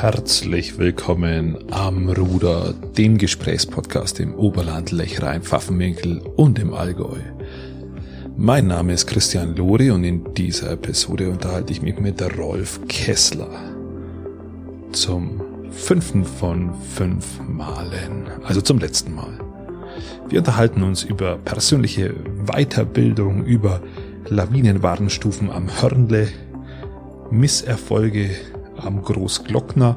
Herzlich willkommen am Ruder, dem Gesprächspodcast im Oberland, Lechrein, Pfaffenwinkel und im Allgäu. Mein Name ist Christian Lori und in dieser Episode unterhalte ich mich mit Rolf Kessler zum fünften von fünf Malen, also zum letzten Mal. Wir unterhalten uns über persönliche Weiterbildung, über Lawinenwarnstufen am Hörnle, Misserfolge am Großglockner,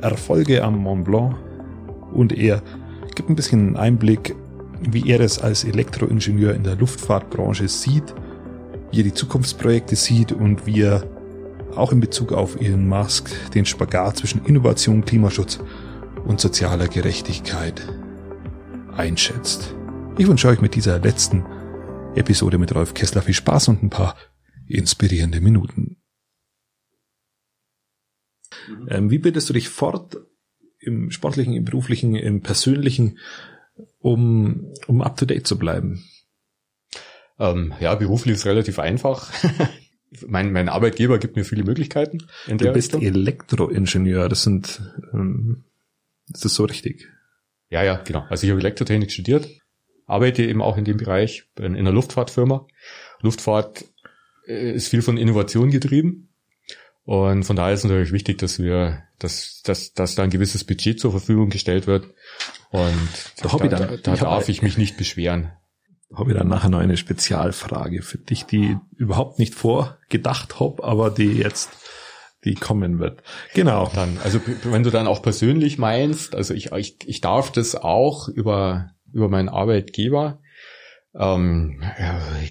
Erfolge am Mont Blanc und er gibt ein bisschen Einblick, wie er es als Elektroingenieur in der Luftfahrtbranche sieht, wie er die Zukunftsprojekte sieht und wie er auch in Bezug auf Elon Musk den Spagat zwischen Innovation, Klimaschutz und sozialer Gerechtigkeit einschätzt. Ich wünsche euch mit dieser letzten Episode mit Rolf Kessler viel Spaß und ein paar inspirierende Minuten. Mhm. Ähm, wie bildest du dich fort im sportlichen, im beruflichen, im persönlichen, um, um up to date zu bleiben? Ähm, ja, beruflich ist relativ einfach. mein, mein Arbeitgeber gibt mir viele Möglichkeiten. du bist Richtung. Elektroingenieur, das sind, ähm, ist das so richtig? Ja, ja, genau. Also ich habe Elektrotechnik studiert, arbeite eben auch in dem Bereich, in einer Luftfahrtfirma. Luftfahrt äh, ist viel von Innovation getrieben. Und von daher ist es natürlich wichtig, dass wir, dass, dass, dass da ein gewisses Budget zur Verfügung gestellt wird. Und da, da, da, da darf ich mich nicht beschweren. Habe ich dann nachher noch eine Spezialfrage für dich, die überhaupt nicht vorgedacht habe, aber die jetzt die kommen wird. Genau. Dann, also wenn du dann auch persönlich meinst, also ich, ich, ich darf das auch über, über meinen Arbeitgeber, ähm,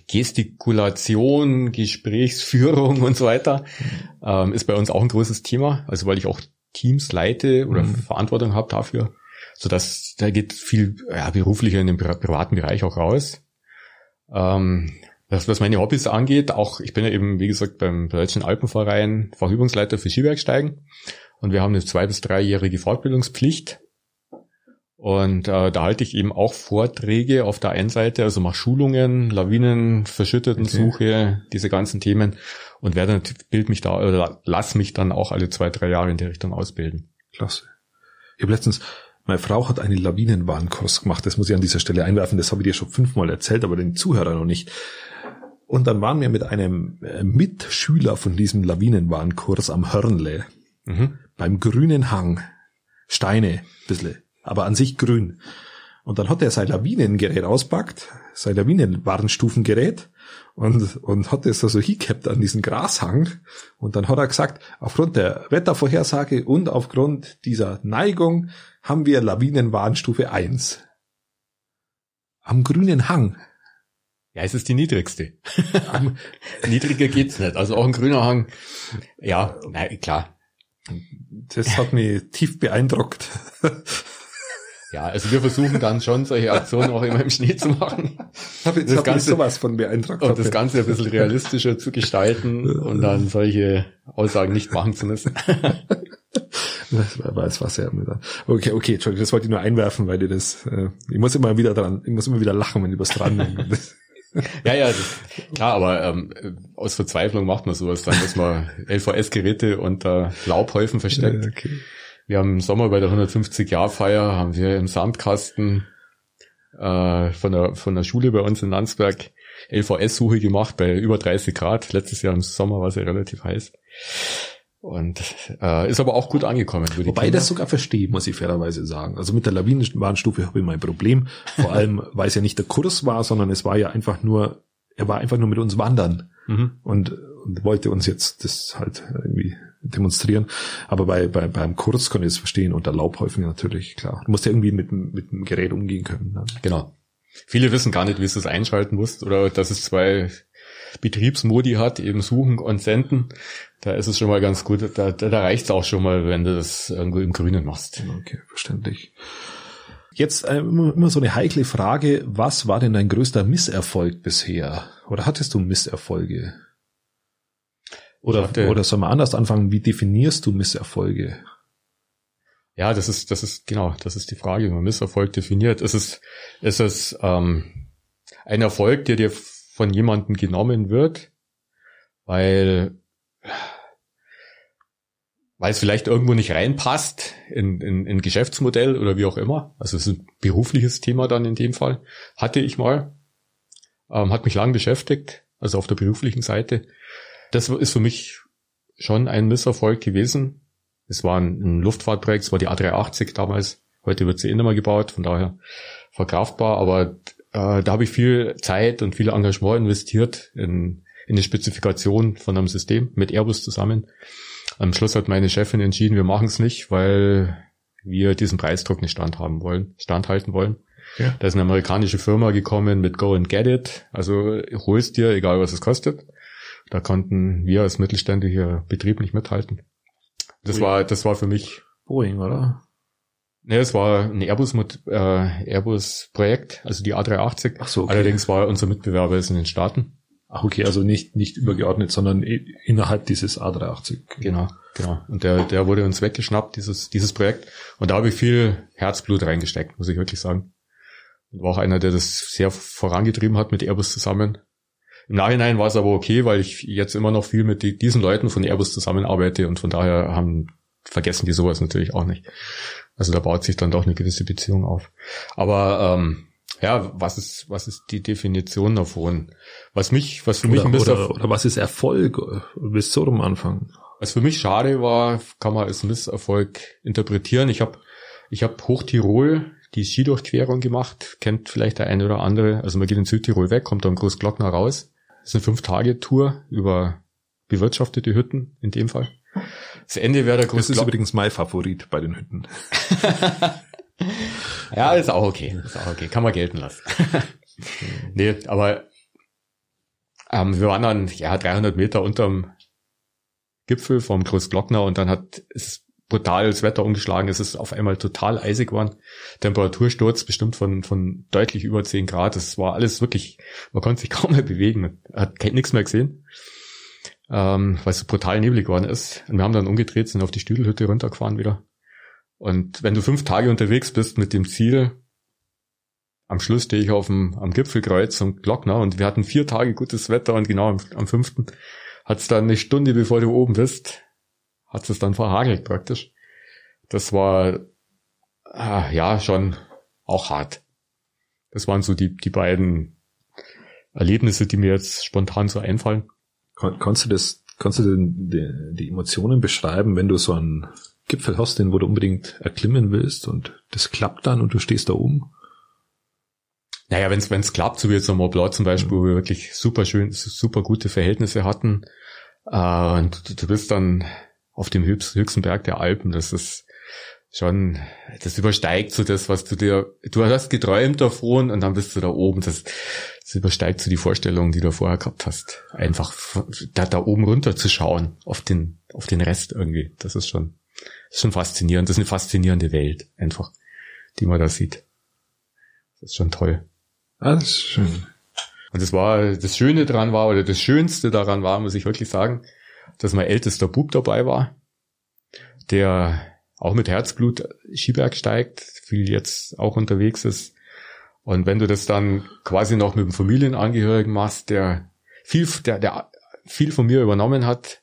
Gestikulation, Gesprächsführung und so weiter, ähm, ist bei uns auch ein großes Thema. Also weil ich auch Teams leite oder mhm. Verantwortung habe dafür, so dass da geht viel ja, beruflicher in den privaten Bereich auch raus. Ähm, das, was meine Hobbys angeht, auch ich bin ja eben, wie gesagt, beim Deutschen Alpenverein Fachübungsleiter für Skibergsteigen und wir haben eine zwei- bis dreijährige Fortbildungspflicht und äh, da halte ich eben auch Vorträge auf der einen Seite, also mache Schulungen, Lawinen, verschütteten Suche, okay. diese ganzen Themen und werde bild mich da oder lass mich dann auch alle zwei, drei Jahre in die Richtung ausbilden. Klasse. Ich habe letztens, meine Frau hat einen Lawinenwarnkurs gemacht, das muss ich an dieser Stelle einwerfen, das habe ich dir schon fünfmal erzählt, aber den Zuhörern noch nicht. Und dann waren wir mit einem äh, Mitschüler von diesem Lawinenwarnkurs am Hörnle, mhm. beim grünen Hang, Steine, bissle aber an sich grün. Und dann hat er sein Lawinengerät auspackt, sein Lawinenwarnstufengerät und, und hat es also hingehabt an diesen Grashang. Und dann hat er gesagt, aufgrund der Wettervorhersage und aufgrund dieser Neigung haben wir Lawinenwarnstufe 1. Am grünen Hang. Ja, es ist die niedrigste. Niedriger geht's nicht. Also auch ein grüner Hang. Ja, na, klar. Das hat mich tief beeindruckt. Ja, also wir versuchen dann schon solche Aktionen auch immer im Schnee zu machen. Hab ich, das hab Ganze, sowas von beeindruckt. Und das Ganze ein bisschen realistischer zu gestalten und dann solche Aussagen nicht machen zu müssen. Das war, das war sehr Okay, okay, Entschuldigung, das wollte ich nur einwerfen, weil dir das, äh, ich muss immer wieder dran, ich muss immer wieder lachen, wenn du was dran denkst. ja, ja, das, klar, aber ähm, aus Verzweiflung macht man sowas dann, dass man LVS-Geräte unter Laubhäufen versteckt. Okay. Wir haben im Sommer bei der 150-Jahr-Feier haben wir im Sandkasten äh, von, der, von der Schule bei uns in Landsberg LVS-Suche gemacht bei über 30 Grad. Letztes Jahr im Sommer war es ja relativ heiß. Und äh, ist aber auch gut angekommen. Wobei ich das sogar verstehe, muss ich fairerweise sagen. Also mit der Lawinenwarnstufe habe ich mein Problem. Vor allem, weil es ja nicht der Kurs war, sondern es war ja einfach nur, er war einfach nur mit uns wandern mhm. und, und wollte uns jetzt das halt irgendwie demonstrieren. Aber bei, bei beim Kurs kann ich es verstehen und der Laubhäufen natürlich, klar. Du musst ja irgendwie mit, mit dem Gerät umgehen können. Ne? Genau. Viele wissen gar nicht, wie es das einschalten muss oder dass es zwei Betriebsmodi hat, eben suchen und senden. Da ist es schon mal ganz gut. Da, da, da reicht es auch schon mal, wenn du das irgendwo im Grünen machst. Okay, verständlich. Jetzt äh, immer so eine heikle Frage. Was war denn dein größter Misserfolg bisher? Oder hattest du Misserfolge? Oder, hatte, oder soll man anders anfangen? Wie definierst du Misserfolge? Ja, das ist, das ist, genau, das ist die Frage, wie man Misserfolg definiert. Ist es, ist es ähm, ein Erfolg, der dir von jemandem genommen wird, weil, weil es vielleicht irgendwo nicht reinpasst in, in, in Geschäftsmodell oder wie auch immer. Also es ist ein berufliches Thema dann in dem Fall. Hatte ich mal. Ähm, hat mich lang beschäftigt, also auf der beruflichen Seite. Das ist für mich schon ein Misserfolg gewesen. Es war ein, ein Luftfahrtprojekt, es war die A380 damals. Heute wird sie eh mehr gebaut, von daher verkraftbar. Aber äh, da habe ich viel Zeit und viel Engagement investiert in, in die Spezifikation von einem System mit Airbus zusammen. Am Schluss hat meine Chefin entschieden, wir machen es nicht, weil wir diesen Preisdruck nicht standhaben wollen, standhalten wollen. Ja. Da ist eine amerikanische Firma gekommen mit Go and Get It. Also holst dir, egal was es kostet. Da konnten wir als mittelständischer Betrieb nicht mithalten. Das Boeing. war, das war für mich. Boeing, oder? Ne, es war ein Airbus mit äh, Airbus Projekt, also die A380. Ach so, okay. Allerdings war unser Mitbewerber ist in den Staaten. Ach okay, also nicht nicht übergeordnet, sondern innerhalb dieses A380. Genau, genau. Und der der wurde uns weggeschnappt dieses dieses Projekt und da habe ich viel Herzblut reingesteckt, muss ich wirklich sagen. Und war auch einer, der das sehr vorangetrieben hat mit Airbus zusammen. Im Nachhinein war es aber okay, weil ich jetzt immer noch viel mit die, diesen Leuten von Airbus zusammenarbeite und von daher haben vergessen die sowas natürlich auch nicht. Also da baut sich dann doch eine gewisse Beziehung auf. Aber ähm, ja, was ist, was ist die Definition davon? Was mich, was für oder, mich ein bisschen. Oder, oder was ist Erfolg bis zu dem Anfang? Was für mich schade war, kann man als Misserfolg interpretieren. Ich habe ich hab Hochtirol die Skidurchquerung gemacht, kennt vielleicht der eine oder andere. Also man geht in Südtirol weg, kommt dann Großglockner raus. Das ist eine Fünf-Tage-Tour über bewirtschaftete Hütten in dem Fall. Das Ende wäre der Großglockner. Das ist übrigens mein Favorit bei den Hütten. ja, ist auch okay. Ist auch okay. Kann man gelten lassen. nee, aber ähm, wir waren dann ja 300 Meter unterm Gipfel vom Großglockner und dann hat es brutal das Wetter umgeschlagen. Es ist auf einmal total eisig geworden. Temperatursturz bestimmt von, von deutlich über 10 Grad. Es war alles wirklich, man konnte sich kaum mehr bewegen. Man hat nichts mehr gesehen, ähm, weil es so brutal neblig geworden ist. Und wir haben dann umgedreht, sind auf die Stüdelhütte runtergefahren wieder. Und wenn du fünf Tage unterwegs bist mit dem Ziel, am Schluss stehe ich auf dem, am Gipfelkreuz und Glockner und wir hatten vier Tage gutes Wetter und genau am, am fünften hat es dann eine Stunde, bevor du oben bist, hat es dann verhagelt praktisch. Das war ah, ja schon auch hart. Das waren so die, die beiden Erlebnisse, die mir jetzt spontan so einfallen. Kon kannst du das, kannst du die, die Emotionen beschreiben, wenn du so einen Gipfel hast, den wo du unbedingt erklimmen willst und das klappt dann und du stehst da oben? Naja, wenn es klappt, so wie jetzt am Blanc zum Beispiel, wo wir wirklich super schön, super gute Verhältnisse hatten, äh, und du, du bist dann auf dem höchsten Berg der Alpen, das ist schon, das übersteigt so das, was du dir, du hast geträumt davon und dann bist du da oben, das, das übersteigt so die Vorstellung, die du vorher gehabt hast. Einfach da, da oben runter zu schauen, auf den, auf den Rest irgendwie, das ist schon, das ist schon faszinierend, das ist eine faszinierende Welt, einfach, die man da sieht. Das ist schon toll. Ah, das ist schön. Und das war, das Schöne daran war, oder das Schönste daran war, muss ich wirklich sagen, dass mein ältester Bub dabei war, der auch mit Herzblut Skiberg steigt, viel jetzt auch unterwegs ist. Und wenn du das dann quasi noch mit einem Familienangehörigen machst, der viel, der, der viel von mir übernommen hat,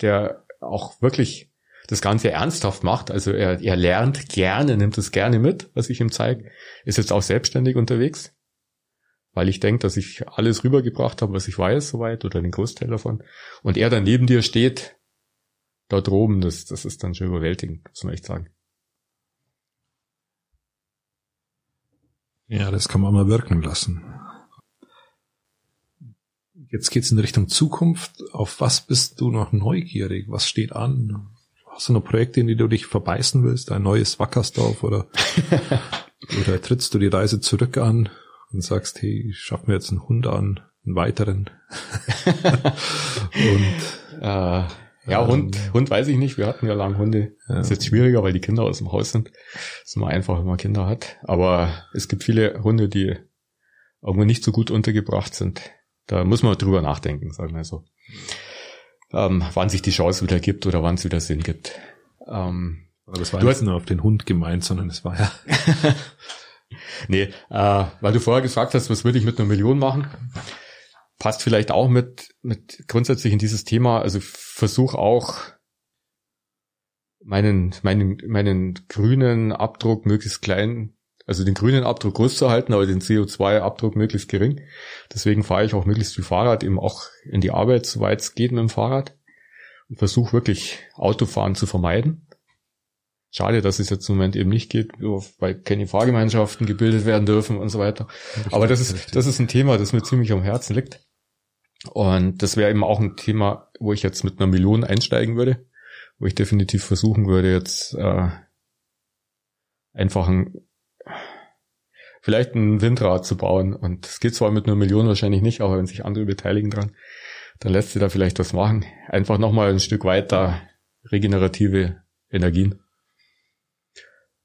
der auch wirklich das Ganze ernsthaft macht, also er, er lernt gerne, nimmt es gerne mit, was ich ihm zeige, ist jetzt auch selbstständig unterwegs weil ich denke, dass ich alles rübergebracht habe, was ich weiß, soweit, oder den Großteil davon. Und er dann neben dir steht, dort oben, das, das ist dann schon überwältigend, muss man echt sagen. Ja, das kann man mal wirken lassen. Jetzt geht's in Richtung Zukunft. Auf was bist du noch neugierig? Was steht an? Hast du noch Projekte, in die du dich verbeißen willst? Ein neues Wackersdorf oder, oder trittst du die Reise zurück an? Und sagst, hey, schaff mir jetzt einen Hund an, einen weiteren. und äh, ja, ähm, Hund, Hund weiß ich nicht. Wir hatten ja lange Hunde. Ja. Ist jetzt schwieriger, weil die Kinder aus dem Haus sind. ist immer einfach, wenn man Kinder hat. Aber es gibt viele Hunde, die irgendwie nicht so gut untergebracht sind. Da muss man drüber nachdenken, sagen wir so. Ähm, wann sich die Chance wieder gibt oder wann es wieder Sinn gibt. Ähm, Aber das war du nicht nur auf den Hund gemeint, sondern es war ja nee, äh, weil du vorher gefragt hast, was würde ich mit einer Million machen? Passt vielleicht auch mit, mit grundsätzlich in dieses Thema. Also versuch auch meinen, meinen, meinen grünen Abdruck möglichst klein, also den grünen Abdruck groß zu halten, aber den CO2-Abdruck möglichst gering. Deswegen fahre ich auch möglichst viel Fahrrad, eben auch in die Arbeit, soweit es geht mit dem Fahrrad. Und versuche wirklich Autofahren zu vermeiden. Schade, dass es jetzt im Moment eben nicht geht, weil keine Fahrgemeinschaften gebildet werden dürfen und so weiter. Aber das ist, das ist ein Thema, das mir ziemlich am Herzen liegt. Und das wäre eben auch ein Thema, wo ich jetzt mit einer Million einsteigen würde, wo ich definitiv versuchen würde, jetzt äh, einfach ein, vielleicht ein Windrad zu bauen. Und es geht zwar mit einer Million wahrscheinlich nicht, aber wenn sich andere beteiligen dran, dann lässt sich da vielleicht was machen. Einfach nochmal ein Stück weiter regenerative Energien.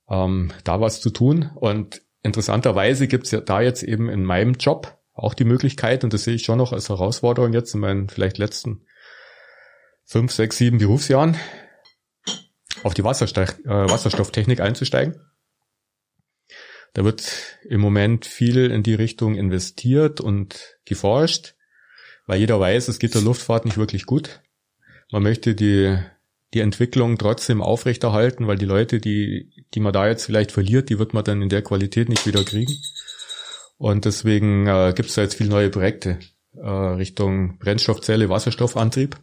Ähm, da was zu tun. Und interessanterweise gibt's ja da jetzt eben in meinem Job auch die Möglichkeit, und das sehe ich schon noch als Herausforderung jetzt in meinen vielleicht letzten fünf, sechs, sieben Berufsjahren, auf die Wasserstoff, äh, Wasserstofftechnik einzusteigen. Da wird im Moment viel in die Richtung investiert und geforscht, weil jeder weiß, es geht der Luftfahrt nicht wirklich gut. Man möchte die, die Entwicklung trotzdem aufrechterhalten, weil die Leute, die, die man da jetzt vielleicht verliert, die wird man dann in der Qualität nicht wieder kriegen. Und deswegen äh, gibt es da jetzt viele neue Projekte äh, Richtung Brennstoffzelle, Wasserstoffantrieb.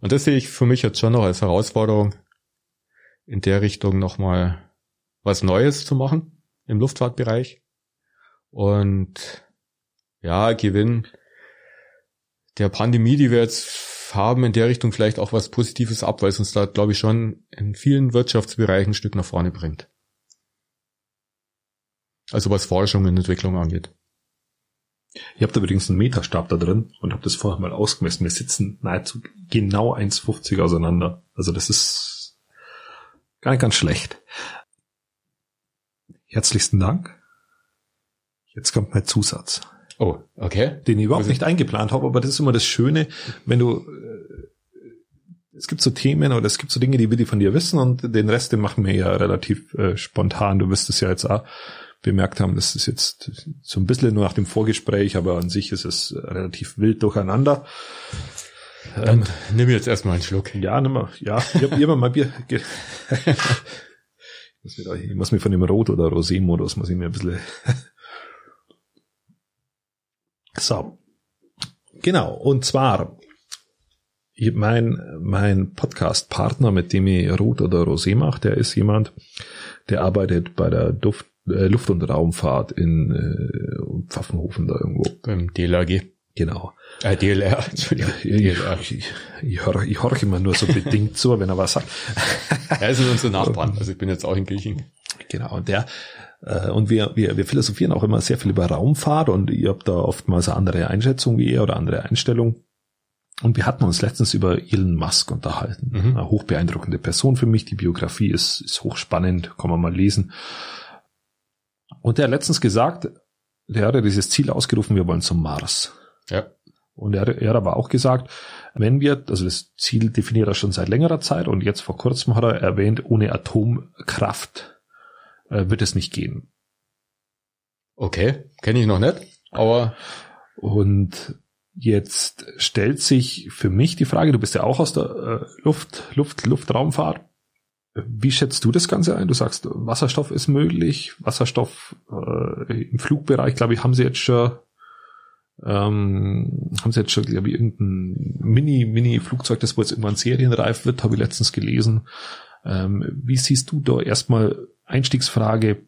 Und das sehe ich für mich jetzt schon noch als Herausforderung, in der Richtung nochmal was Neues zu machen im Luftfahrtbereich. Und ja, Gewinn der Pandemie, die wir jetzt haben, in der Richtung vielleicht auch was Positives ab, weil es uns da, glaube ich, schon in vielen Wirtschaftsbereichen ein Stück nach vorne bringt. Also was Forschung und Entwicklung angeht. Ich habe da übrigens einen Meterstab da drin und habe das vorher mal ausgemessen. Wir sitzen nahezu genau 1,50 auseinander. Also das ist gar nicht ganz schlecht. Herzlichsten Dank. Jetzt kommt mein Zusatz. Oh, okay. Den ich überhaupt nicht eingeplant habe, aber das ist immer das Schöne, wenn du äh, es gibt so Themen oder es gibt so Dinge, die wir die von dir wissen und den Rest, den machen wir ja relativ äh, spontan. Du wirst es ja jetzt auch bemerkt haben, das ist jetzt so ein bisschen nur nach dem Vorgespräch, aber an sich ist es relativ wild durcheinander. Dann ähm, nimm jetzt erstmal einen Schluck. Ja, nimm mal, ja, ich habe hab mal Bier. ich, muss mir von dem Rot- oder Rosé-Modus, muss ich mir ein bisschen. So. Genau, und zwar, mein, mein Podcast-Partner, mit dem ich Rot oder Rosé mache, der ist jemand, der arbeitet bei der Duft äh, Luft- und Raumfahrt in äh, Pfaffenhofen da irgendwo. Beim DLRG. Genau. Äh, DLR, Entschuldigung. DLR. Ich, ich, ich, höre, ich höre immer nur so bedingt zu, wenn er was sagt. er ist unser Nachbarn, also ich bin jetzt auch in Kirchen. Genau, und der und wir, wir, wir philosophieren auch immer sehr viel über Raumfahrt und ihr habt da oftmals eine andere Einschätzung wie er oder andere Einstellung. Und wir hatten uns letztens über Elon Musk unterhalten. Mhm. Eine hochbeeindruckende Person für mich. Die Biografie ist, ist hochspannend, kann man mal lesen. Und der hat letztens gesagt, der hat ja dieses Ziel ausgerufen, wir wollen zum Mars. Ja. Und er, er hat aber auch gesagt, wenn wir, also das Ziel definiert er schon seit längerer Zeit und jetzt vor kurzem hat er erwähnt, ohne Atomkraft äh, wird es nicht gehen. Okay, kenne ich noch nicht, aber und jetzt stellt sich für mich die Frage, du bist ja auch aus der äh, Luft, Luft, Luftraumfahrt. Wie schätzt du das Ganze ein? Du sagst, Wasserstoff ist möglich. Wasserstoff äh, im Flugbereich, glaube ich, haben sie jetzt schon, ähm, haben sie jetzt schon, glaube ich, irgendein Mini, Mini-Flugzeug, das wohl jetzt irgendwann serienreif wird, habe ich letztens gelesen. Ähm, wie siehst du da erstmal Einstiegsfrage,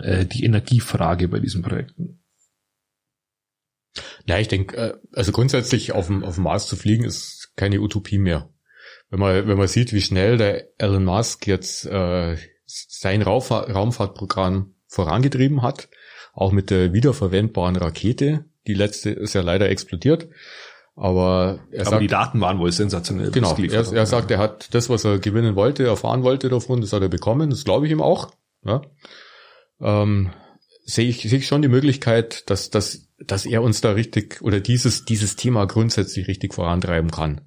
äh, die Energiefrage bei diesen Projekten? Ja, ich denke, äh, also grundsätzlich auf dem, auf dem Mars zu fliegen ist keine Utopie mehr wenn man, wenn man sieht, wie schnell der Elon Musk jetzt äh, sein Raumfahr Raumfahrtprogramm vorangetrieben hat, auch mit der wiederverwendbaren Rakete, die letzte ist ja leider explodiert, aber er aber sagt, die Daten waren wohl sensationell. Genau, er, er sagt, er hat das, was er gewinnen wollte, erfahren wollte davon, das hat er bekommen, das glaube ich ihm auch. Ja. Ähm, sehe ich, sehe ich schon die Möglichkeit, dass, dass, dass er uns da richtig oder dieses, dieses Thema grundsätzlich richtig vorantreiben kann.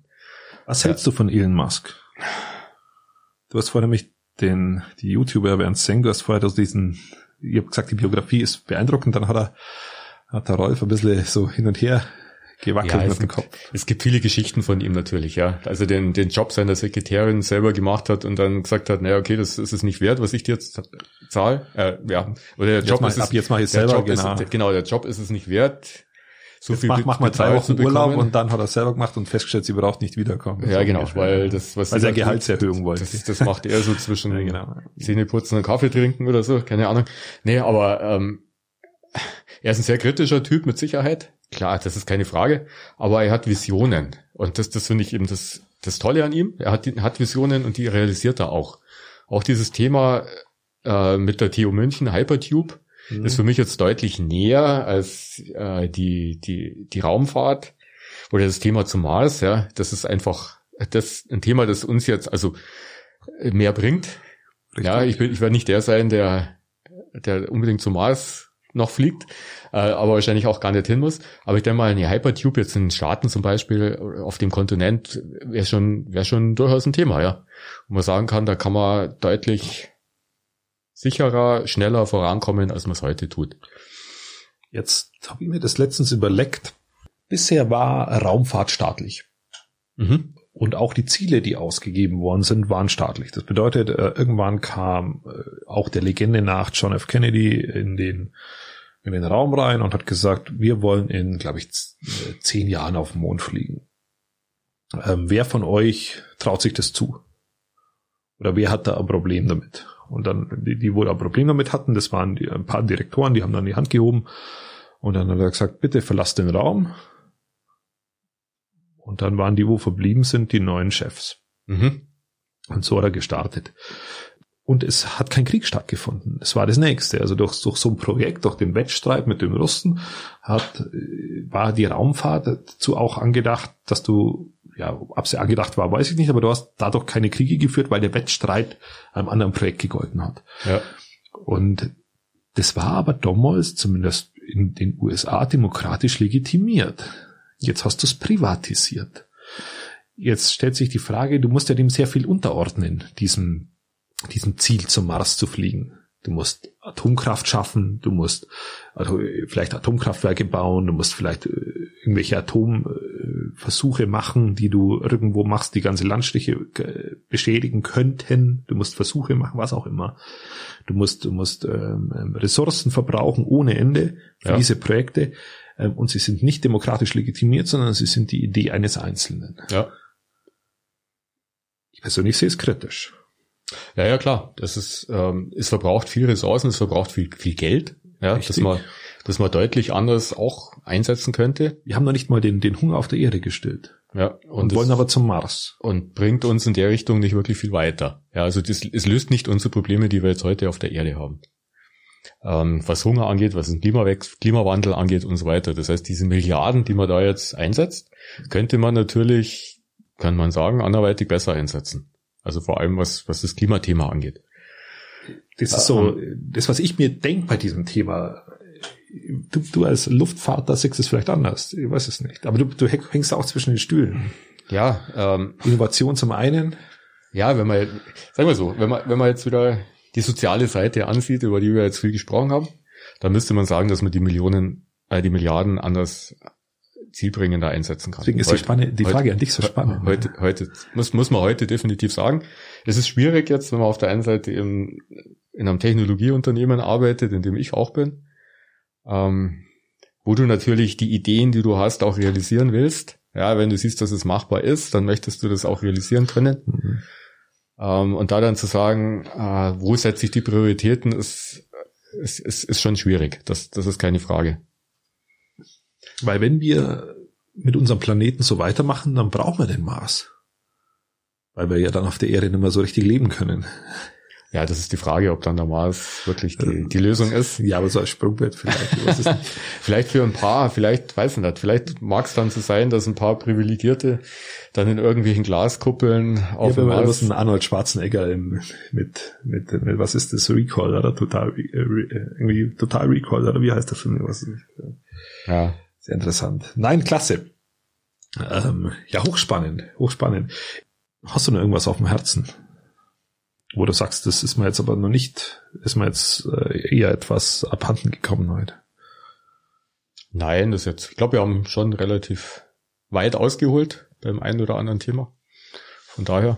Was hältst du von Elon Musk? Du hast vorher nämlich den, die YouTuber Bernd Seng, du hast vorher diesen, ich habe gesagt, die Biografie ist beeindruckend, dann hat er, hat der Rolf ein bisschen so hin und her gewackelt Ja, mit es dem gibt, Kopf. es gibt viele Geschichten von ihm natürlich, ja. Also den, den Job seiner Sekretärin selber gemacht hat und dann gesagt hat, naja, okay, das ist es nicht wert, was ich dir jetzt zahle. Äh, ja. Oder der Jetzt Job mach- ist es, ab jetzt mach ich selber, Job genau. Ist, genau, der Job ist es nicht wert. So Jetzt mach, be- mach mal drei Wochen Urlaub und dann hat er es selber gemacht und festgestellt, sie braucht nicht wiederkommen. Ja, genau, weil das, was Weil sie er Gehaltserhöhung wollte. Das, das macht er so zwischen Ja, genau. Zähneputzen und Kaffee trinken oder so, keine Ahnung. Nee, aber ähm, er ist ein sehr kritischer Typ mit Sicherheit. Klar, das ist keine Frage. Aber er hat Visionen. Und das, das finde ich eben das, das Tolle an ihm. Er hat, hat Visionen und die realisiert er auch. Auch dieses Thema äh, mit der TU München, Hypertube, Mhm. ist für mich jetzt deutlich näher als äh, die, die, die Raumfahrt oder das Thema zum Mars. Ja, das ist einfach das ein Thema, das uns jetzt also mehr bringt. Ja, ich will, ich werde nicht der sein, der, der unbedingt zum Mars noch fliegt, äh, aber wahrscheinlich auch gar nicht hin muss. Aber ich denke mal, eine Hypertube jetzt in den Staaten zum Beispiel oder auf dem Kontinent wäre schon, wäre schon durchaus ein Thema, ja. Wo man sagen kann, da kann man deutlich sicherer, schneller vorankommen, als man es heute tut. Jetzt habe ich mir das letztens überlegt. Bisher war Raumfahrt staatlich. Mhm. Und auch die Ziele, die ausgegeben worden sind, waren staatlich. Das bedeutet, äh, irgendwann kam äh, auch der Legende nach John F. Kennedy in den, in den Raum rein und hat gesagt, wir wollen in, glaube ich, äh, zehn Jahren auf den Mond fliegen. Ähm, wer von euch traut sich das zu? Oder wer hat da ein Problem damit? Und dann, die, die wo da ein Problem damit hatten, das waren die, ein paar Direktoren, die haben dann die Hand gehoben und dann hat er gesagt, bitte verlasst den Raum. Und dann waren die, wo verblieben sind, die neuen Chefs. Mhm. Und so hat er gestartet. Und es hat kein Krieg stattgefunden. Es war das nächste. Also durch, durch so ein Projekt, durch den Wettstreit mit den Russen, hat, äh, war die Raumfahrt dazu auch angedacht, dass du, ja, ob sie angedacht war, weiß ich nicht, aber du hast dadurch keine Kriege geführt, weil der Wettstreit einem anderen Projekt gegolten hat. Ja. Und das war aber damals, zumindest in den USA, demokratisch legitimiert. Jetzt hast du es privatisiert. Jetzt stellt sich die Frage, du musst ja dem sehr viel unterordnen, diesem, diesem Ziel zum Mars zu fliegen. Du musst Atomkraft schaffen, du musst also vielleicht Atomkraftwerke bauen, du musst vielleicht äh, irgendwelche Atomversuche machen, die du irgendwo machst, die ganze Landstriche äh, beschädigen könnten. Du musst Versuche machen, was auch immer. Du musst, du musst ähm, Ressourcen verbrauchen ohne Ende für Ja. diese Projekte. Ähm, und sie sind nicht demokratisch legitimiert, sondern sie sind die Idee eines Einzelnen. Ja. Ich persönlich sehe es kritisch. Ja, ja, klar. Das ist, ähm, es verbraucht viel Ressourcen, es verbraucht viel, viel Geld, ja, dass Richtig. man, dass man deutlich anders auch einsetzen könnte. Wir haben noch nicht mal den, den Hunger auf der Erde gestillt Ja, und, und, wollen aber zum Mars. und bringt uns in der Richtung nicht wirklich viel weiter. Ja, also das, es löst nicht unsere Probleme, die wir jetzt heute auf der Erde haben. Ähm, was Hunger angeht, was den Klimawandel angeht und so weiter. Das heißt, diese Milliarden, die man da jetzt einsetzt, könnte man natürlich, kann man sagen, anderweitig besser einsetzen. Also vor allem was, was das Klimathema angeht. Das ist so, das, was ich mir denke bei diesem Thema. Du, du als Luftfahrer siehst es vielleicht anders. Ich weiß es nicht. Aber du, du hängst auch zwischen den Stühlen. Ja, ähm, Innovation zum einen. Ja, wenn man, sagen wir so, wenn man, wenn man jetzt wieder die soziale Seite ansieht, über die wir jetzt viel gesprochen haben, dann müsste man sagen, dass man die Millionen, äh, die Milliarden anders zielbringender einsetzen kann. Deswegen ist die, spannend, die Frage an dich so spannend. Heute, heute muss, muss man heute definitiv sagen. Es ist schwierig jetzt, wenn man auf der einen Seite im, in einem Technologieunternehmen arbeitet, in dem ich auch bin, ähm, wo du natürlich die Ideen, die du hast, auch realisieren willst. Ja, wenn du siehst, dass es machbar ist, dann möchtest du das auch realisieren können. Mhm. Ähm, und da dann zu sagen, äh, wo setze ich die Prioritäten, ist, ist, ist, ist schon schwierig. Das, das ist keine Frage. Weil wenn wir mit unserem Planeten so weitermachen, dann brauchen wir den Mars. Weil wir ja dann auf der Erde nicht mehr so richtig leben können. Ja, das ist die Frage, ob dann der Mars wirklich die, die Lösung ist. Ja, aber so als Sprungbrett vielleicht. Vielleicht für ein paar, vielleicht, weiß ich nicht, vielleicht mag es dann so sein, dass ein paar Privilegierte dann in irgendwelchen Glaskuppeln auf Ich dem Mars... einen Arnold Schwarzenegger im, mit, mit, mit, was ist das, Recall oder total, äh, Re- irgendwie total Recall oder wie heißt der Film? Was, Ja, sehr interessant. Nein, klasse. Ähm, ja, hochspannend, hochspannend. Hast du noch irgendwas auf dem Herzen? Wo du sagst, das ist mir jetzt aber noch nicht, ist mir jetzt äh, eher etwas abhanden gekommen heute. Nein, das jetzt, ich glaube, wir haben schon relativ weit ausgeholt beim einen oder anderen Thema. Von daher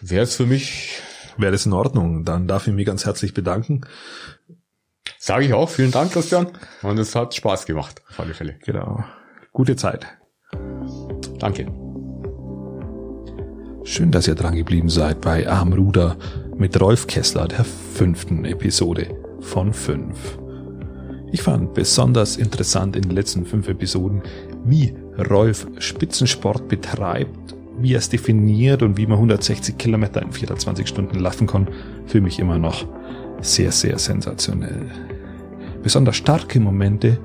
wäre es für mich. Wäre das in Ordnung. Dann darf ich mich ganz herzlich bedanken. Sage ich auch. Vielen Dank, Christian. Und es hat Spaß gemacht, auf alle Fälle. Genau. Gute Zeit. Danke. Schön, dass ihr dran geblieben seid bei Armruder mit Rolf Kessler, der fünften Episode von fünf. Ich fand besonders interessant in den letzten fünf Episoden, wie Rolf Spitzensport betreibt, wie er es definiert und wie man 160 Kilometer in 24 Stunden laufen kann, für mich immer noch sehr, sehr sensationell. Besonders starke Momente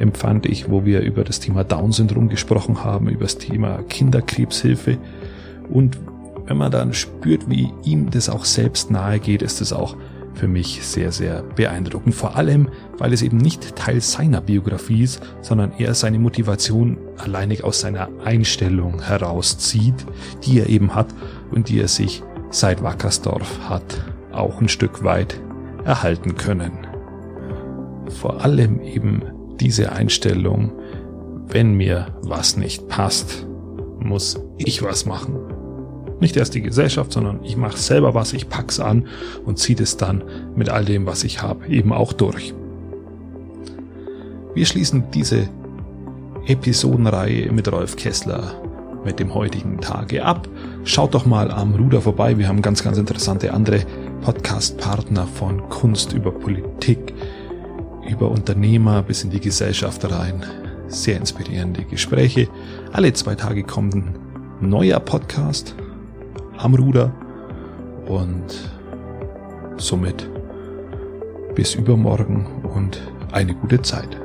empfand ich, wo wir über das Thema Down-Syndrom gesprochen haben, über das Thema Kinderkrebshilfe. Und wenn man dann spürt, wie ihm das auch selbst nahe geht, ist es auch für mich sehr, sehr beeindruckend. Vor allem, weil es eben nicht Teil seiner Biografie ist, sondern er seine Motivation alleinig aus seiner Einstellung herauszieht, die er eben hat und die er sich seit Wackersdorf hat auch ein Stück weit erhalten können. Vor allem eben diese Einstellung, wenn mir was nicht passt, muss ich was machen. Nicht erst die Gesellschaft, sondern ich mache selber was, ich pack's an und ziehe es dann mit all dem, was ich habe, eben auch durch. Wir schließen diese Episodenreihe mit Rolf Kessler mit dem heutigen Tage ab. Schaut doch mal am Ruder vorbei. Wir haben ganz, ganz interessante andere Podcast-Partner von Kunst über Politik, über Unternehmer bis in die Gesellschaft rein. Sehr inspirierende Gespräche. Alle zwei Tage kommt ein neuer Podcast am Ruder und somit bis übermorgen und eine gute Zeit.